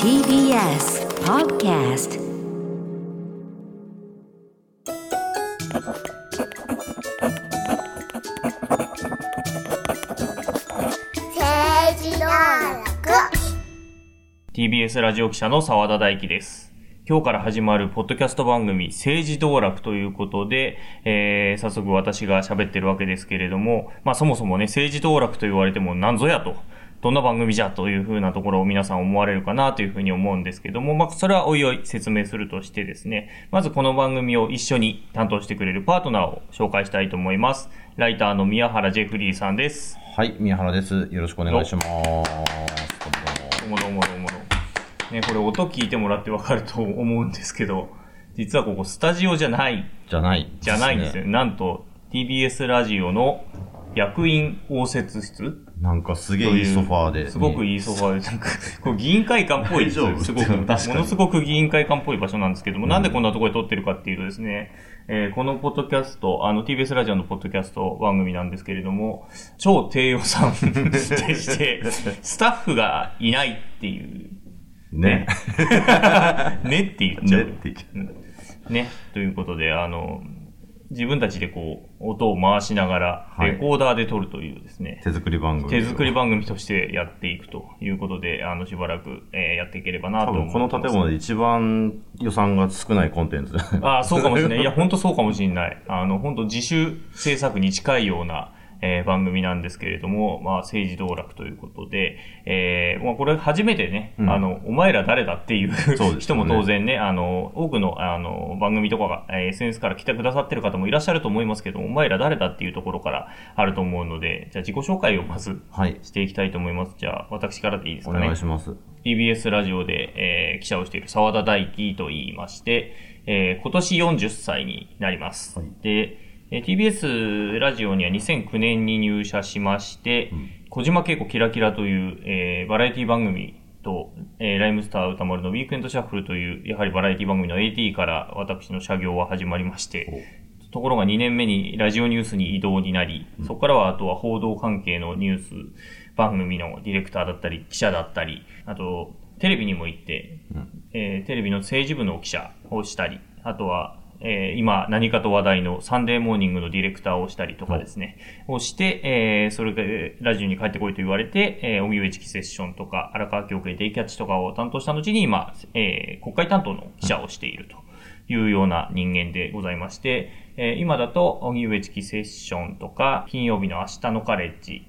TBS Podcast 政治道楽 TBS ラジオ記者の澤田大樹です。今日から始まるポッドキャスト番組政治道楽ということで、えー、早速私が喋ってるわけですけれども、まあそもそもね、政治道楽と言われても何ぞやと、どんな番組じゃというふうなところを皆さん思われるかなというふうに思うんですけども、まあそれはおいおい説明するとしてですね、まずこの番組を一緒に担当してくれるパートナーを紹介したいと思います。ライターの宮原ジェフリーさんです。はい、宮原です。よろしくお願いします。どうもどうもどうもどうも。ね、これ音聞いてもらってわかると思うんですけど、実はここスタジオじゃない、じゃない、じゃないんですよ。。なんと TBS ラジオの役員応接室なんかすげえいいソファーで。すごくいいソファーで、なんか、こう議員会館っぽいですごく、ものすごく議員会館っぽい場所なんですけども、なんでこんなところで撮ってるかっていうとですね、えーこのポッドキャスト、あの TBS ラジオのポッドキャスト番組なんですけれども、超低予算 でして、スタッフがいないっていう、ね。ねって言っちゃう。ねって言っちゃうんね。ということで、あの、自分たちでこう、音を回しながら、はいレコーダーで撮るというですね、手作り番組。手作り番組としてやっていくということで、あの、しばらく、えーやっていければなと多思ってます。分この建物で一番予算が少ないコンテンツ。ああ、そうかもしれない。いや、本当そうかもしれない。あの、本当自主制作に近いような、えー番組なんですけれども、まあ、政治道楽ということで、えーまあ、これ初めてね、うんあの、お前ら誰だっていうね人も当然ね、あの、多くの、あの、番組とかが、えー SNS から来てくださってる方もいらっしゃると思いますけど、お前ら誰だっていうところからあると思うので、じゃあ自己紹介をまずはい。していきたいと思います。じゃあ、私からでいいですかね。お願いします。TBS ラジオで、えー記者をしている澤田大樹と言いまして、えー今年40歳になります。はいで、えー TBS ラジオには2009年に入社しまして、小島慶子キラキラという、えーバラエティ番組と、えーライムスター宇多丸のウィークエンドシャッフルという、やはりバラエティ番組の AD から私の社業は始まりまして、ところが2年目にラジオニュースに異動になり、そこからはあとは報道関係のニュース番組のディレクターだったり、記者だったり、あと、テレビにも行って、えーテレビの政治部の記者をしたり、あとは、えー今何かと話題のサンデーモーニングのディレクターをしたりとかですね、をして、えーそれでラジオに帰ってこいと言われて、えー、荻上チキセッションとか、荒川強啓デイキャッチとかを担当した後に、今、えー国会担当の記者をしていると。いうような人間でございまして、えー今だと、荻上チキセッションとか、金曜日の明日のカレッジ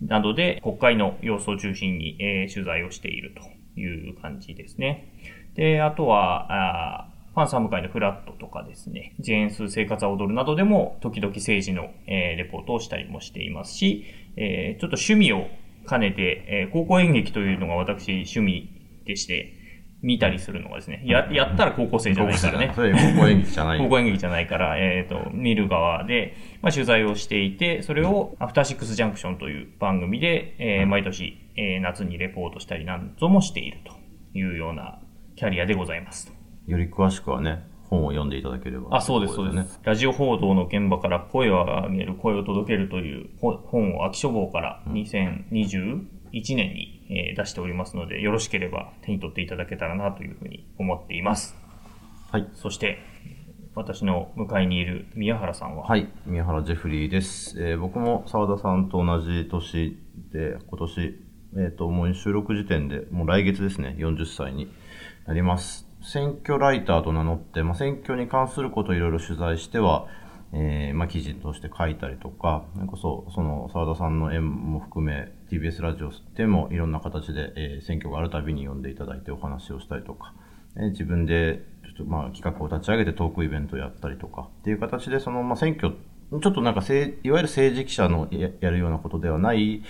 などで国会の様子を中心に、えー取材をしているという感じですね。で、あとは、あファンサム会のフラットとかですね、ジェーンス生活は踊るなどでも、時々政治の、えーレポートをしたりもしていますし、えーちょっと趣味を兼ねて、えー高校演劇というのが私趣味でして、見たりするのがですね、や、やったら高校生じゃないからね。高校演劇じゃない。高校演劇じゃないから、えっ、と、見る側で、まあ、取材をしていて、それをアフターシックスジャンクションという番組で、えー毎年、えー夏にレポートしたりなんぞもしているというようなキャリアでございます。より詳しくはね、本を読んでいただければ。あ、そうです、そうです。ラジオ報道の現場から声を上げる、声を届けるというほ本を秋書房から2021年に、えー出しておりますので、よろしければ手に取っていただけたらなというふうに思っています。はい。そして、私の向かいにいる宮原さんは、はい。宮原ジェフリーです。えー僕も澤田さんと同じ年で、今年、えっ、と、もう収録時点で、もう来月ですね、40歳になります。選挙ライターと名乗って、まあ、選挙に関することをいろいろ取材しては、えーまあ、記事として書いたりとか、それこそ、その、澤田さんの縁も含め、TBS ラジオでもいろんな形で、えー選挙があるたびに呼んでいただいてお話をしたりとか、えー自分で、ちょっとまあ、企画を立ち上げてトークイベントをやったりとか、っていう形で、その、まあ、選挙、ちょっとなんかせい、いわゆる政治記者のややるようなことではない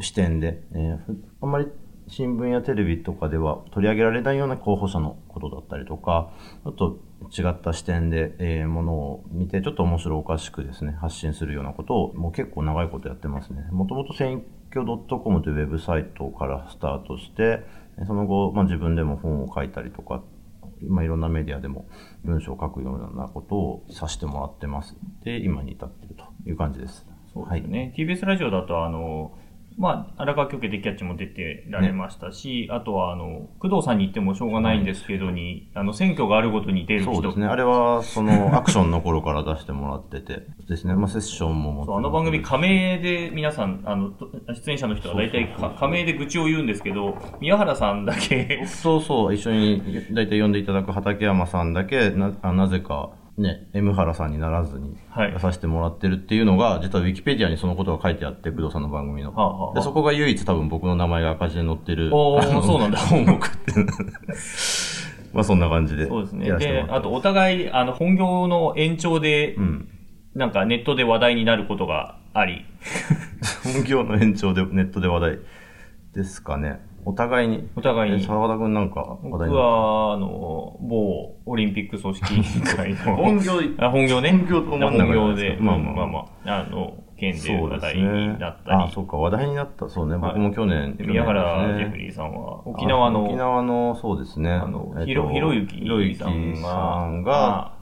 視点で、えーあんまり新聞やテレビとかでは取り上げられないような候補者のことだったりとか、ちょっと違った視点で、えーものを見て、ちょっと面白おかしくですね、発信するようなことを、もう結構長いことやってますね。もともと選挙 .com というウェブサイトからスタートして、その後、まあ、自分でも本を書いたりとか、まあ、いろんなメディアでも文章を書くようなことをさせてもらってます。で、今に至っているという感じです。そうですね。TBS ラジオだと、あの、まあ、荒川京家でキャッチも出てられましたし、あとは、あの、工藤さんに言ってもしょうがないんですけどに、あの、選挙があるごとに出る人。そうですね。あれは、その、アクションの頃から出してもらってて、ですね。まあ、セッションもそう、あの番組、仮名で皆さん、あの、と出演者の人は大体か仮名で愚痴を言うんですけど、宮原さんだけ、そうそう、一緒に大体呼んでいただく畠山さんだけ、なあなぜか、ね、M 原さんにならずにはい出させてもらってるっていうのが、実はウィキペディアにそのことが書いてあって、工藤さんの番組の。はあはあはあで、そこが唯一多分僕の名前が赤字で載ってる。おそうなんだ項目って。まあそんな感じで。そうですね。であと、お互い、あの、本業の延長で、うん。なんかネットで話題になることがあり、本業の延長でネットで話題ですかね。お互いに。お互いにえ沢田くんなんか話僕題になっは、あの、某オリンピック組織委員会の、本業あ本業ね。本業と本業で、まあまあまあまあまあ、あの、県で話題にねなっ。たりあ、、そうか、話題になった。そうね、はい僕も去年。で宮原ジェフリーさんは、沖縄の、あ沖縄の、そうですね。あの、えっとひろ、ひろゆきひろゆきさんさが、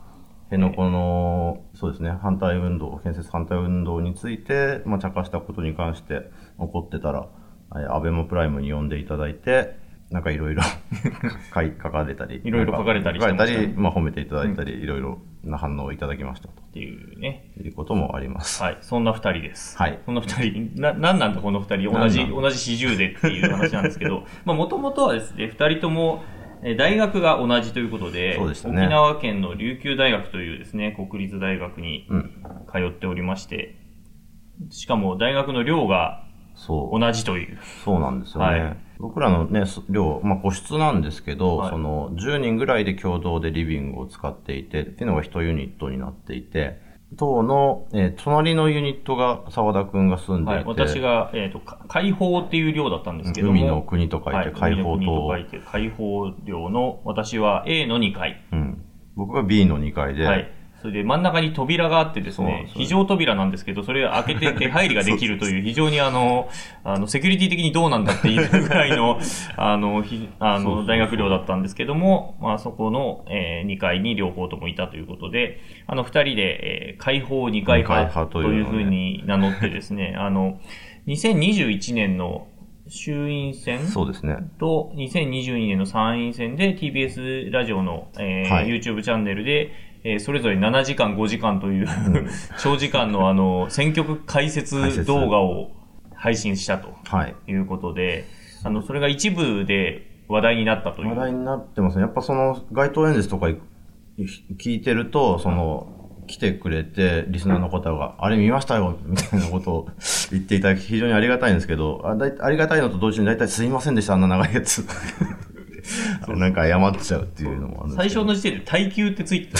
辺野古の、そうですね、反対運動、建設反対運動について、まあ、茶化したことに関して怒ってたら、えアベマプライムに呼んでいただいて、なんかいろいろ 書かれたり。いろいろ書かれたりしてましたねれたり、まあ、褒めていただいたり、いろいろな反応をいただきましたとっていうね。いうこともあります。はい。そんな二人です。はいそんな二人、な、なんなんだこの二人、同じ、同じ四十でっていう話なんですけど、まあもともとはですね、二人とも、えー大学が同じということで、でね沖縄県の琉球大学というですね、国立大学にうん。通っておりまして、しかも大学の寮がそう。同じという。そうなんですよね。はい僕らのね、す寮、まあ個室なんですけど、はいその10人ぐらいで共同でリビングを使っていて、っていうのが1ユニットになっていて、当の、えー隣のユニットが沢田くんが住んでいて、はい。私が、えっ、と、か解放っていう寮だったんですけども、海の国と書いてはい解放と書いて解放寮の、私は A の2階。うん。僕が B の2階で、はい。それで真ん中に扉があってですね非常扉なんですけど、それ開けて出入りができるという、非常にあの、あの、セキュリティ的にどうなんだっていうぐらいの、あの、ひあの、大学寮だったんですけども、まあそこの、え2階に両方ともいたということで、あの、二人で、えー解放2階二階派というふうに名乗ってですね、あの、2021年の衆院選そうですね。と、2022年の参院選で TBS ラジオの、えーはい。YouTube チャンネルで、えーそれぞれ7時間、5時間という、長時間のあの、選挙区解解説説動画を配信したとはい。いうことで、あの、それが一部で話題になったという。話題になってますね。やっぱその街頭演説とかい聞いてると、その、来てくれて、リスナーの方が、あれ見ましたよみたいなことを言っていただき、非常にありがたいんですけど、あだいありがたいのと同時に大体すいませんでした、あんな長いやつ。なんか謝っちゃうっていうのもある最初の時点で耐久ってついてた。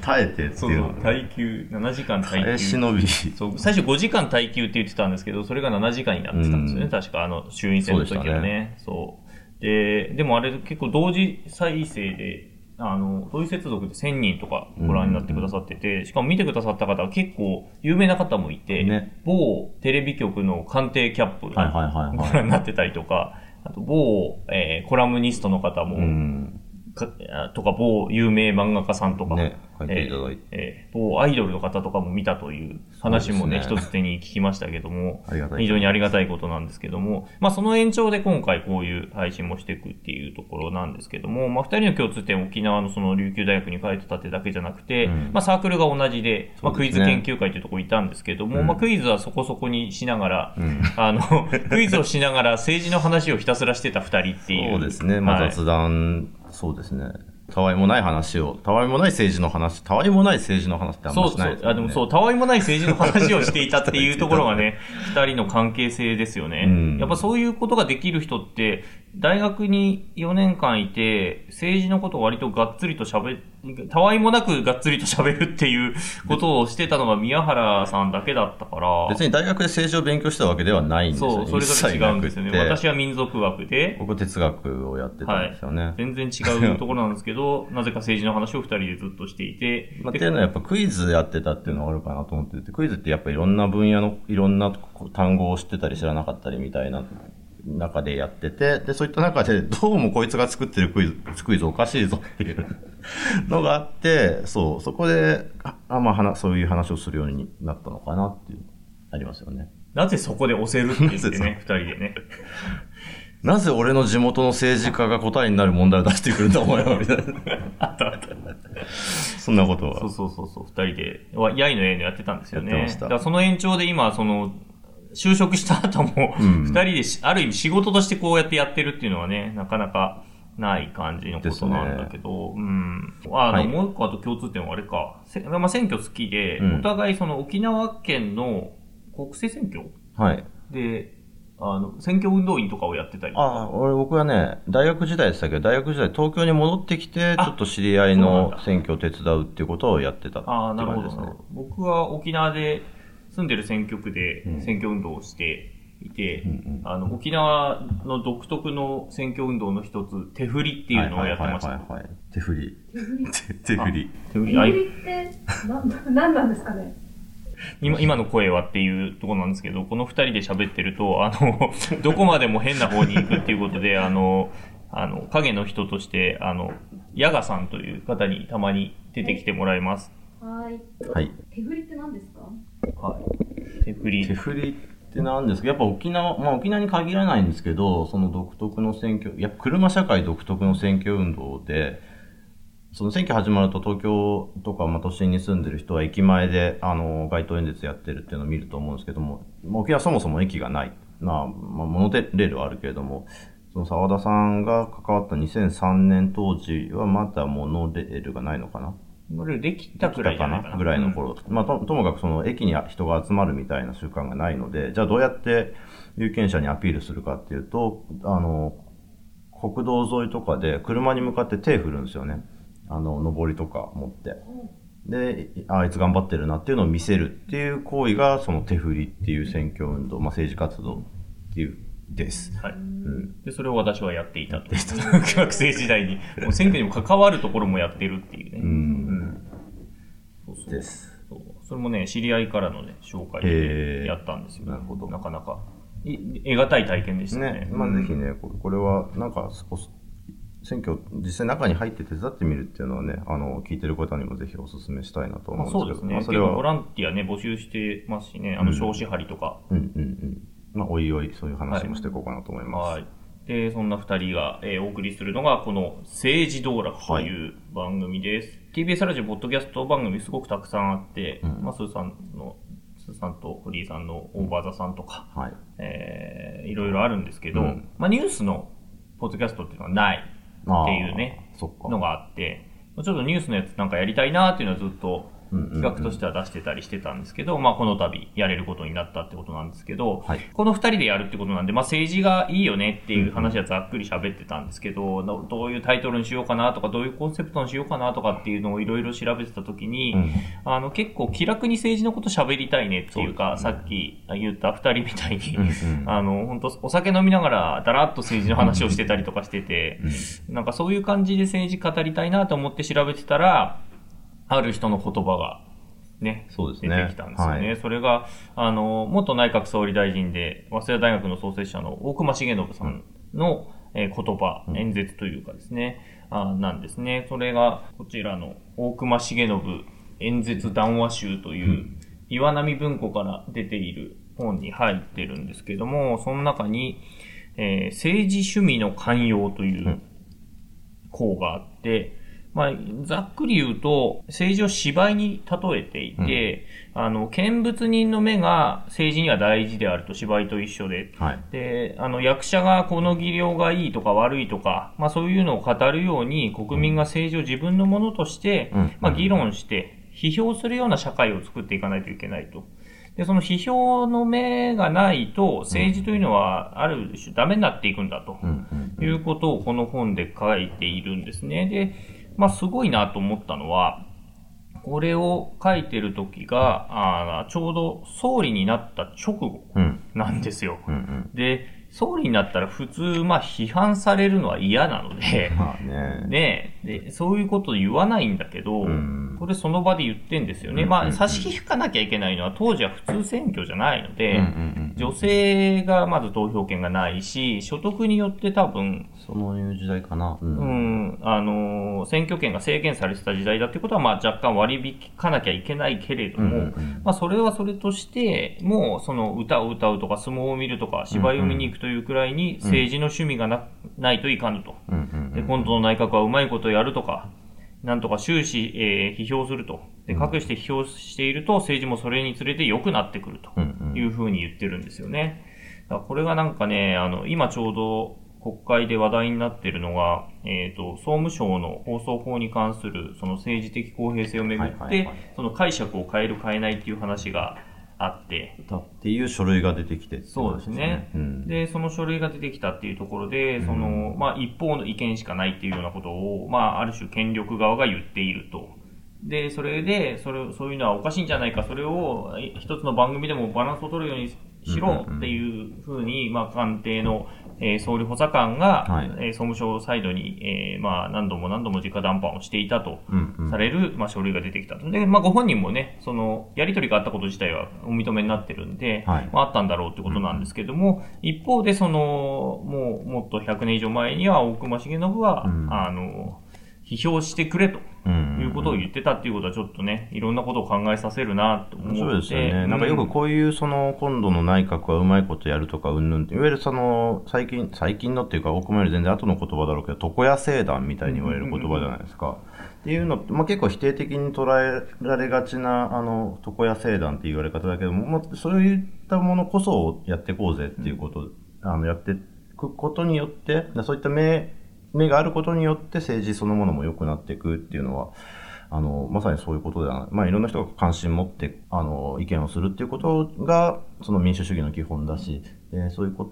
耐えてってそいう耐久、7時間耐耐え久。忍び。そう最初5時間耐久って言ってたんですけど、それが7時間になってたんですよね。うん確か、あの、衆院選の時はそうでしたね。そう。で、でもあれ結構同時再生で、あの、同時接続で1000人とかご覧になってくださってて、しかも見てくださった方は結構有名な方もいて、ね某テレビ局の官邸キャップご覧になってたりとか、あと某、えーコラムニストの方も、うん。かとか、某有名漫画家さんとか、ね書いていただいて。えーえー某アイドルの方とかも見たという話もね、ね。一つ手に聞きましたけども非常にありがたいことなんですけども、まあその延長で今回こういう配信もしていくっていうところなんですけども、まあ二人の共通点、沖縄のその琉球大学に通ってたってだけじゃなくて、うん。まあサークルが同じで、まあクイズ研究会というところにいたんですけども、うん。まあクイズはそこそこにしながら、うん。あの、クイズをしながら政治の話をひたすらしてた二人っていう。そうですね。まあはい。雑談、そうですね。たわいもない話を、たわいもない政治の話、たわいもない政治の話ってあんまそうそうしないですよね。あでもそう、たわいもない政治の話をしていたっていうところがね、二人の関係性ですよね。うんやっぱそういうことができる人って、大学に4年間いて、政治のことを割とがっつりと喋たわいもなくがっつりと喋るっていう ことをしてたのが宮原さんだけだったから、別に大学で政治を勉強したわけではないんですよ。そう、それぞれ違うんですよね。私は民族学で、僕哲学をやってた。んですよね。全然違うところなんですけど、なぜか政治の話を二人でずっとしていて、まあ、っていうのはやっぱクイズやってたっていうのがあるかなと思ってて、クイズってやっぱいろんな分野のいろんな単語を知ってたり知らなかったりみたいな中でやってて、で、そういった中で どうもこいつが作ってるクイズ、クイズおかしいぞっていう のがあって、そう、そこで、あ、あまあ話、そういう話をするようになったのかなっていう。ありますよね。なぜそこで押せるって言ってなね、二人でね。なぜ俺の地元の政治家が答えになる問題を出してくるんだ、お前は、みたいな。あったあった。そんなことは。そうそうそうそう、二人で、わやいのえのやってたんですよね。やってましただその延長で今、その、就職した後も、うん二人でし、ある意味仕事としてこうやってやってるっていうのはね、なかなかない感じのことなんだけど、うん。あの、はいもう一個あと共通点はあれか、せまあ、選挙好きで、うんお互いその沖縄県の国政選挙はい。で、あの、選挙運動員とかをやってたり。ああ、俺、僕はね、大学時代でしたけ？ど、大学時代東京に戻ってきて、あちょっと知り合いの選挙を手伝うっていうことをやってたあねなるほど。僕は沖縄で住んでる選挙区でうん選挙運動をしていて、うんうんあの、沖縄の独特の選挙運動の一つ、手振りっていうのをやってました。はいはいはいはい手振り。手振り？手振り手振りって、な、なんなんですかね？今今の声はっていうところなんですけど、この二人で喋ってると、あの、どこまでも変な方に行くっていうことで、あの、あの、影の人として、あの、ヤガさんという方にたまに出てきてもらいます。はい。はい。手振りって何ですか？はい。手振り。手振りってなんですか？やっぱ沖縄、まあ沖縄に限らないんですけど、その独特の選挙、やっぱ車社会独特の選挙運動で、その選挙始まると東京とか、まあ、都心に住んでる人は駅前で、あの、街頭演説やってるっていうのを見ると思うんですけども、まあ沖縄はそもそも駅がない。まあ、まあ、モノレールはあるけれども、その澤田さんが関わった2003年当時はまだモノレールがないのかな乗れるできたくらいじゃないかな。ぐらいの頃。まあと、ともかくその駅に人が集まるみたいな習慣がないので、じゃあどうやって有権者にアピールするかっていうと、あの、国道沿いとかで車に向かって手振るんですよね。あの、上りとか持って。で、ああいつ頑張ってるなっていうのを見せるっていう行為が、その手振りっていう選挙運動、まあ政治活動っていう、です。はい。うん。で、それを私はやっていたと。学生時代に。もう選挙にも関わるところもやってるっていうね。うん。です。そうそれもね、知り合いからのね、紹介へでーやったんですよ。なるほどなかなか。い得難い体験でしたね。ね、まあぜひね、ここれは、なんか、お選挙、実際中に入って手伝ってみるっていうのはね、あの、聞いてる方にもぜひお勧めしたいなとまあ、思うんですけど、そうですね。まあそれ結構ボラは、ンティアね、募集してますしね、あの、うん少子張りとか。うんうんうん。まあ、おいおい、そういう話もしていこうかなと思います。はい。で、そんな二人が、えーお送りするのが、この政治道楽という番組です。TBS ラジオポッドキャスト番組すごくたくさんあって、うんまあ、スーさんの、スーさんとフリーさんのオーバーザさんとか、はい。えーいろいろあるんですけど、うんまあ、ニュースのポッドキャストっていうのはないっていうね。のがあって、ちょっとニュースのやつなんかやりたいなっていうのはずっとうんうんうん企画としては出してたりしてたんですけど、まあこの度やれることになったってことなんですけど、はい。この二人でやるってことなんで、まあ政治がいいよねっていう話はざっくり喋ってたんですけど、どどういうタイトルにしようかなとか、どういうコンセプトにしようかなとかっていうのをいろいろ調べてた時に、うん。あの結構気楽に政治のこと喋りたいねっていうか、さっき言った二人みたいに、うんうん。あの、本当お酒飲みながらだらっと政治の話をしてたりとかしてて、なんかそういう感じで政治語りたいなと思って調べてたら、ある人の言葉がね、そうですね。出てきたんですよね。はい。それが、あの、元内閣総理大臣で、早稲田大学の創設者の大隈重信さんの、えー言葉、演説というかですね、あなんですね。それが、こちらの大隈重信演説談話集という、岩波文庫から出ている本に入ってるんですけども、その中に、えー政治趣味の寛容という項があって、まあ、ざっくり言うと、政治を芝居に例えていて、あの、見物人の目が政治には大事であると芝居と一緒で、はい。で、あの、役者がこの技量がいいとか悪いとか、まあそういうのを語るように、国民が政治を自分のものとして、うんまあ議論して、批評するような社会を作っていかないといけないと。で、その批評の目がないと、政治というのは、ある種ダメになっていくんだと。うんうんいうことをこの本で書いているんですね。で、まあすごいなと思ったのは、これを書いてる時が、あーちょうど総理になった直後うんなんですよ。うんうん。で、総理になったら普通、まあ批判されるのは嫌なので、まあね。ねで、そういうこと言わないんだけど、うんこれその場で言ってんですよね。うんうんまあ、差し引かなきゃいけないのは当時は普通選挙じゃないので、うんうん女性がまず投票権がないし、所得によって多分、そのいう時代かな。うん。うん、あのー選挙権が制限されてた時代だっていうことは、まあ若干割り引かなきゃいけないけれども、うんうんうん。まあそれはそれとして、もうその歌を歌うとか相撲を見るとか芝居を見に行くというくらいに政治の趣味がな,、ないといかぬと。うんうんで、今度の内閣はうまいことやるとか、なんとか終始、えー批評すると。で、隠して批評していると政治もそれにつれて良くなってくると。うんうんいうふうに言ってるんですよね。だからこれがなんかね、あの、今ちょうど国会で話題になっているのが、えっ、と、総務省の放送法に関するその政治的公平性をめぐって、はいはいはいその解釈を変える変えないっていう話があって、だっていう書類が出てきてっていそうですね。うんで、その書類が出てきたっていうところで、その、まあ、一方の意見しかないっていうようなことを、まあ、ある種権力側が言っていると。で、それで、それ、そういうのはおかしいんじゃないか、それをえ一つの番組でもバランスを取るようにしろっていうふうに、まあ、官邸の、えー総理補佐官が、はい。えー総務省サイドに、えーまあ、何度も何度も直談判をしていたと。うんうん。される、まあ、書類が出てきたと。で、まあ、ご本人もね、その、やりとりがあったこと自体はお認めになってるんで、はい。まあ、あったんだろうってことなんですけども、一方で、その、もう、もっと100年以上前には、大隈重信は、うん。あの、批評してくれと。うんいうことを言ってたっていうことは、ちょっとね、いろんなことを考えさせるなと思って。そうですよね。うなんかよくこういう、その、今度の内閣はうまいことやるとか、うんぬんって、いわゆるその、最近、最近のっていうか、大隈より全然後の言葉だろうけど、床屋聖団みたいに言われる言葉じゃないですか。っていうのって、まあ、結構否定的に捉えられがちな、あの、床屋聖団って言われ方だけども、まあ、そういったものこそやっていこうぜっていうこと、あの、やっていくことによって、そういった目、目があることによって政治そのものも良くなっていくっていうのは、あの、まさにそういうことではない。まあ、いろんな人が関心持って、あの、意見をするっていうことが、その民主主義の基本だし、でそういうこ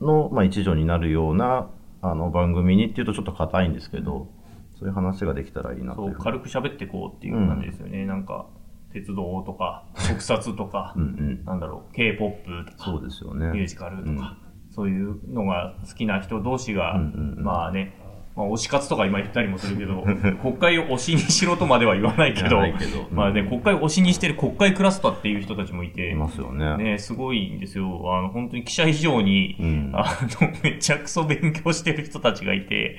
との、まあ、一助になるような、あの、番組にっていうとちょっと硬いんですけど、そういう話ができたらいいなとそ、いうう。軽く喋っていこうっていう感じですよね。なんか、鉄道とか、特撮とかう、んうん。なんだろう、K-POP とか、そうですよミューね。ジカルとか、そういうのが好きな人同士が、うんうんうん。まあね、まあ、推し活とか今言ったりもするけど、国会を推しにしろとまでは言わないけど、けどうんまあね、国会を推しにしてる国会クラスターっていう人たちもいて、いますよね。ね、すごいんですよ。あの、本当に記者以上に、うんあの、めちゃくそ勉強してる人たちがいて、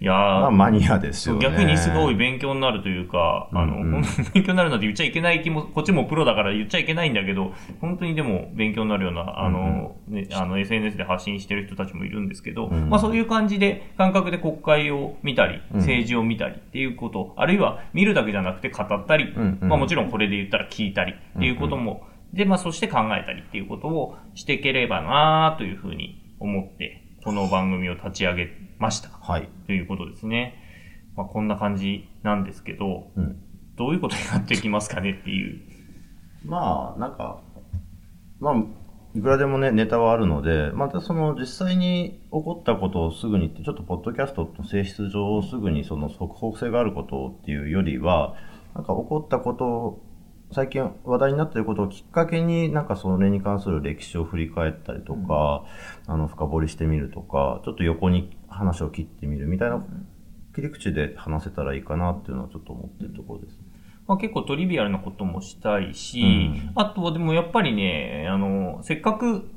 いやーまあ、マニアですよね。逆にすごい勉強になるというか、あの、うんうん勉強になるなんて言っちゃいけない気も、こっちもプロだから言っちゃいけないんだけど、本当にでも勉強になるような、あの、ね、あの、SNS で発信してる人たちもいるんですけど、うんまあそういう感じで、感覚で国会を見たり、うん政治を見たりっていうこと、あるいは見るだけじゃなくて語ったり、うんうんまあもちろんこれで言ったら聞いたりっていうことも、で、まあそして考えたりっていうことをしていければなというふうに思って、この番組を立ち上げました。はい。ということですね。まあ、こんな感じなんですけど、うん。どういうことになっていきますかねっていう。まあ、なんか、まあ、いくらでもね、ネタはあるので、またその実際に起こったことをすぐにって、ちょっとポッドキャストの性質上すぐにその速報性があることっていうよりは、なんか起こったことを、最近話題になっていることをきっかけに、なんかそれに関する歴史を振り返ったりとか、あの、深掘りしてみるとか、ちょっと横に話を切ってみるみたいな切り口で話せたらいいかなっていうのはちょっと思ってるところです。まあ、結構トリビアルなこともしたいし、うん。あとはでもやっぱりね、あの、せっかく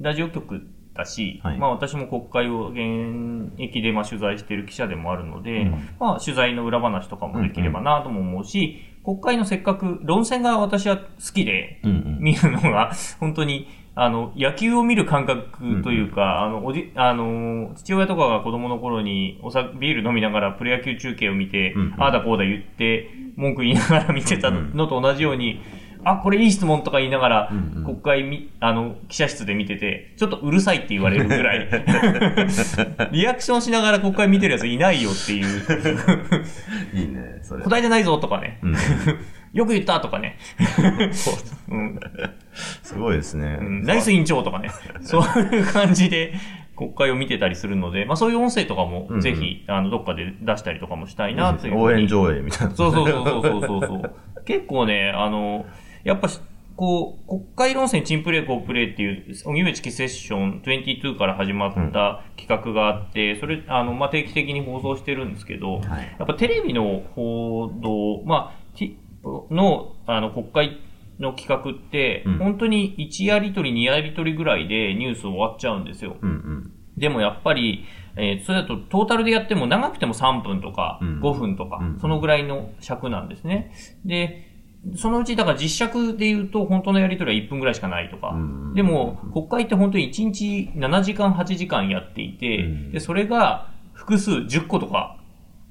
ラジオ局だし、はい。まあ私も国会を現役でまあ取材している記者でもあるので、うん。まあ取材の裏話とかもできればなとも思うし、国会のせっかく論戦が私は好きで、うんうん。見るのが、本当に、あの、野球を見る感覚というか、あの、おじ、あの、父親とかが子供の頃に、おさ、ビール飲みながらプロ野球中継を見て、うんうん。ああだこうだ言って、文句言いながら見てたのと同じように、あ、これいい質問とか言いながら、うんうん。国会み、あの、記者室で見てて、ちょっとうるさいって言われるぐらい、リアクションしながら国会見てるやついないよっていう、いいね、それ。答えてないぞとかね、うん。よく言ったとかね、う。ん。すごいですね。うん。ナイス委員長とかね、そういう感じで国会を見てたりするので、まあそういう音声とかもうんうん。ぜひ、あの、どっかで出したりとかもしたいなという。応援上映みたいな。そうそうそうそうそうそう。結構ね、あの、やっぱし、こう、国会論戦チンプレー、コープレーっていう、荻上チキセッション22から始まった企画があって、それ、あの、まあ、定期的に放送してるんですけど、はいやっぱテレビの報道、まあ、の、あの、国会の企画って、うん本当に1やりとり2やりとりぐらいでニュース終わっちゃうんですよ。うんうん。でもやっぱり、えーそれだとトータルでやっても長くても3分とかうん5分とか、うんそのぐらいの尺なんですね。で、そのうち、だから実尺で言うと本当のやりとりは1分ぐらいしかないとか。うんでも、国会って本当に1日7時間8時間やっていて、うんで、それが複数10個とか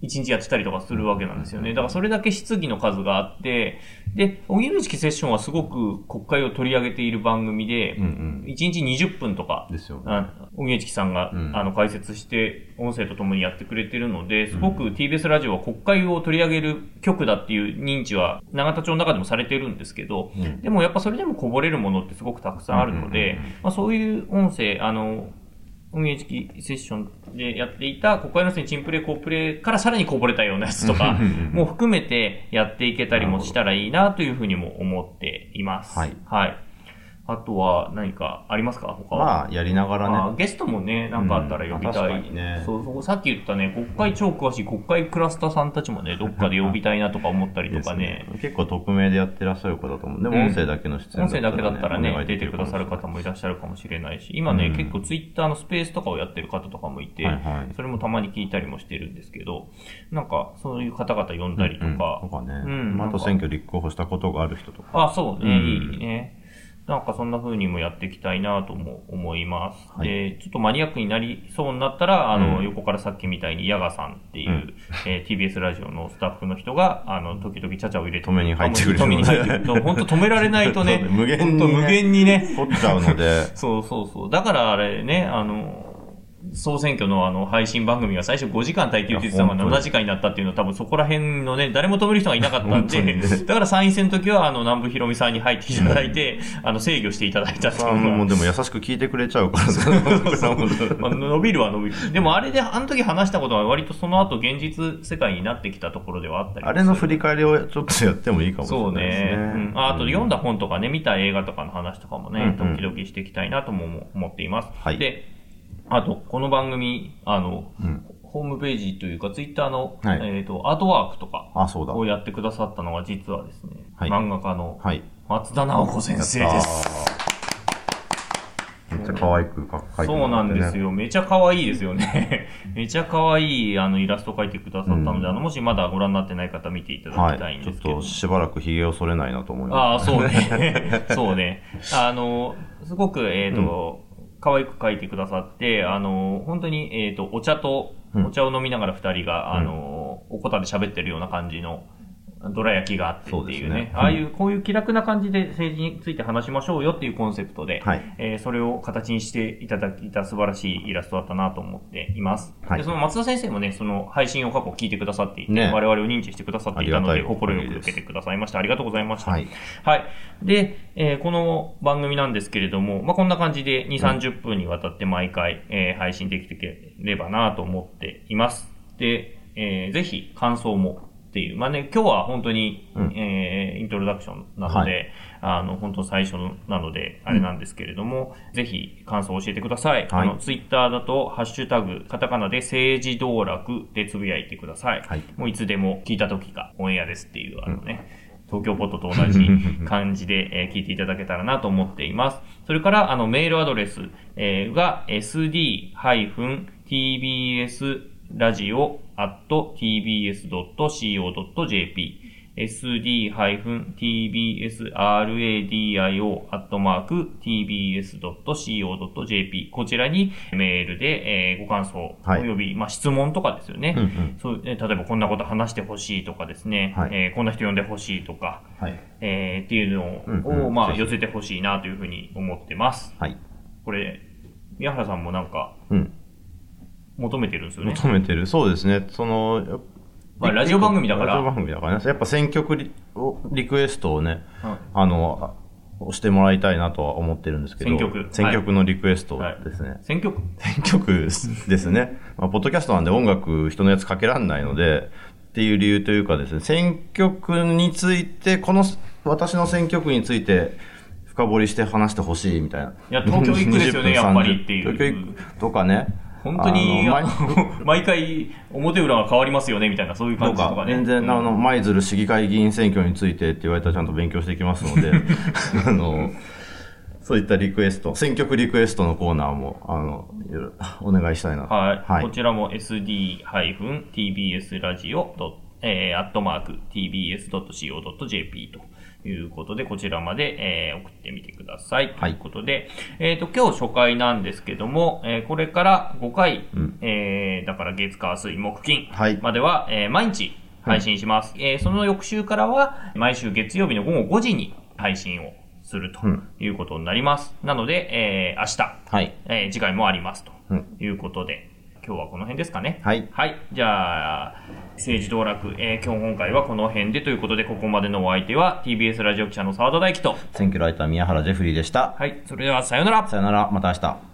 1日やってたりとかするわけなんですよね。だからそれだけ質疑の数があって、で、荻上チキセッションはすごく国会を取り上げている番組で、うんうん。1日20分とか、ですよね。あ荻上チキさんが、うんあの解説して音声とともにやってくれてるので、すごく TBS ラジオは国会を取り上げる局だっていう認知は永田町の中でもされてるんですけど、うんでもやっぱそれでもこぼれるものってすごくたくさんあるので、うんうんうんまあ、そういう音声、あの、運営式セッションでやっていた国会の戦チンプレー、コープレーからさらにこぼれたようなやつとかも含めてやっていけたりもしたらいいなというふうにも思っています。はいはい。あとは何かありますか？他は。まあ、やりながらね。あゲストもね、なんかあったら呼びたい。うんねそうそう、さっき言ったね、国会超詳しい国会クラスターさんたちもね、どっかで呼びたいなとか思ったりとかね。です結構匿名でやってらっしゃる方だと思う。でも音声だけの出演音声だけだったらね出てくださる方もいらっしゃるかもしれないし、今ね、うん結構ツイッターのスペースとかをやってる方とかもいて、はいはいそれもたまに聞いたりもしてるんですけど、なんか、そういう方々呼んだりとうんか、とかね。うんまああと選挙立候補したことがある人とか。あ、そうね、うんいいね。なんかそんな風にもやっていきたいなとも思います。はい。で、ちょっとマニアックになりそうになったら、あの、うん。横からさっきみたいにヤガさんっていう、うん。えー TBS ラジオのスタッフの人が、あの、時々チャチャを入れて止めに入ってくる止めに入ってくる。本当止められないとね 無限にね。無限にね、取っちゃうので、そうそうそう。だからあれね、あの、総選挙のあの配信番組が最初5時間耐久って言ってたのがいや本当に7時間になったっていうのは多分そこら辺のね、誰も止める人がいなかったんで、だから参院選の時はあの南部ひろみさんに入っていただいて、あの制御していただいたっていうあのも。うでも優しく聞いてくれちゃうから まあ、伸びるは伸びる。でもあれで、あの時話したことは割とその後現実世界になってきたところではあったりあれの振り返りをちょっとやってもいいかもしれそうないですね。ね。うんああと読んだ本とかね、見た映画とかの話とかもね、時々していきたいなとも思っています。はいで、あと、この番組、あの、うんホームページというか、ツイッターの、はいえっ、と、アートワークとかあ、そうだ。をやってくださったのが実はですね、はい漫画家のはい。松田直子先生です。めっちゃ可愛くか書いてそうなんですよ。よ。めちゃ可愛いですよね。めちゃ可愛いあのイラスト描いてくださったので、うんあの、もしまだご覧になってない方見ていただきたいはい。ちょっんですけど。としばらく髭を剃れないなと思いああ、ます。そうね。そうね。あの、すごく、えっ、と、可愛く描いてくださって、あの、本当に、えっ、と、お茶と、うん。お茶を飲みながら二人が、あの、おこたで喋ってるような感じの、どら焼きがあってっていうね。そうですねああいう、こういう気楽な感じで政治について話しましょうよっていうコンセプトで、はいえーそれを形にしていただいた素晴らしいイラストだったなと思っています。はいで、その松田先生もね、その配信を過去聞いてくださっていて、ね我々を認知してくださっていたので、心よく受けてくださいました。ありがとうございました。はい。はい。で、えーこの番組なんですけれども、まあ、こんな感じで2、30分にわたって毎回、えー配信できていければなと思っています。で、えーぜひ感想もっていう。まあね、今日は本当に、うんえーイントロダクションなので、あの、本当最初なので、あれなんですけれども、ぜひ感想を教えてください。あの、ツイッターだと、ハッシュタグ、カタカナで政治道楽でつぶやいてください。はいもういつでも聞いた時がオンエアですっていう、あのね、東京ポットと同じ 感じで、えー聞いていただけたらなと思っています。それから、あの、メールアドレス、えーが sd-tbs ラジオ at tbs.co.jp sd-tbsradio アットマーク tbs.co.jp こちらにメールで、えーご感想はいおよび、まあ、質問とかですよね。うんうんそうえー例えばこんなこと話してほしいとかですね、はいえーこんな人呼んでほしいとか、はい。えーっていうのを、うんうんまあ、寄せてほしいなというふうに思ってます。はい。これ、宮原さんもなんかうん。求めてるんですよね。求めてる。そうですね。その、まあラジオ番組だからラジオ番組だからね。やっぱ選曲リをリクエストをね、はいあの、してもらいたいなとは思ってるんですけど、選曲選曲のリクエストですね。選挙区選曲ですね。まあ、ポッドキャストなんで音楽人のやつかけらんないので、っていう理由というかですね、選曲について、この、私の選曲について、深掘りして話してほしいみたいな。いや東京行くですよね20分やっぱりっていう東京行くとかね。本当に、毎回、表裏が変わりますよね、みたいな、そういう感じとかね。全然、あの、舞鶴市議会議員選挙についてって言われたらちゃんと勉強していきますので、あの、そういったリクエスト、選曲リクエストのコーナーも、あの、お願いしたいなと。はい。はいこちらも sd-tbs ラジオえー、アットマーク tbs.co.jp ということで、こちらまで、えー送ってみてください。はいということで、えっ、と、今日初回なんですけども、えーこれから5回、うんえーだから月火水木金はいまでは、えー毎日配信します。えーその翌週からは、毎週月曜日の午後5時に配信をするとうんいうことになります。なので、えー明日、はい。えー次回もありますとうんいうことで、今日はこの辺ですかね。はいはい。じゃあ、政治道楽、えー今日今回はこの辺でということで、ここまでのお相手は TBS ラジオ記者の澤田大樹と、選挙ライター宮原ジェフリーでした。はい。それではさようなら。さよなら、また明日。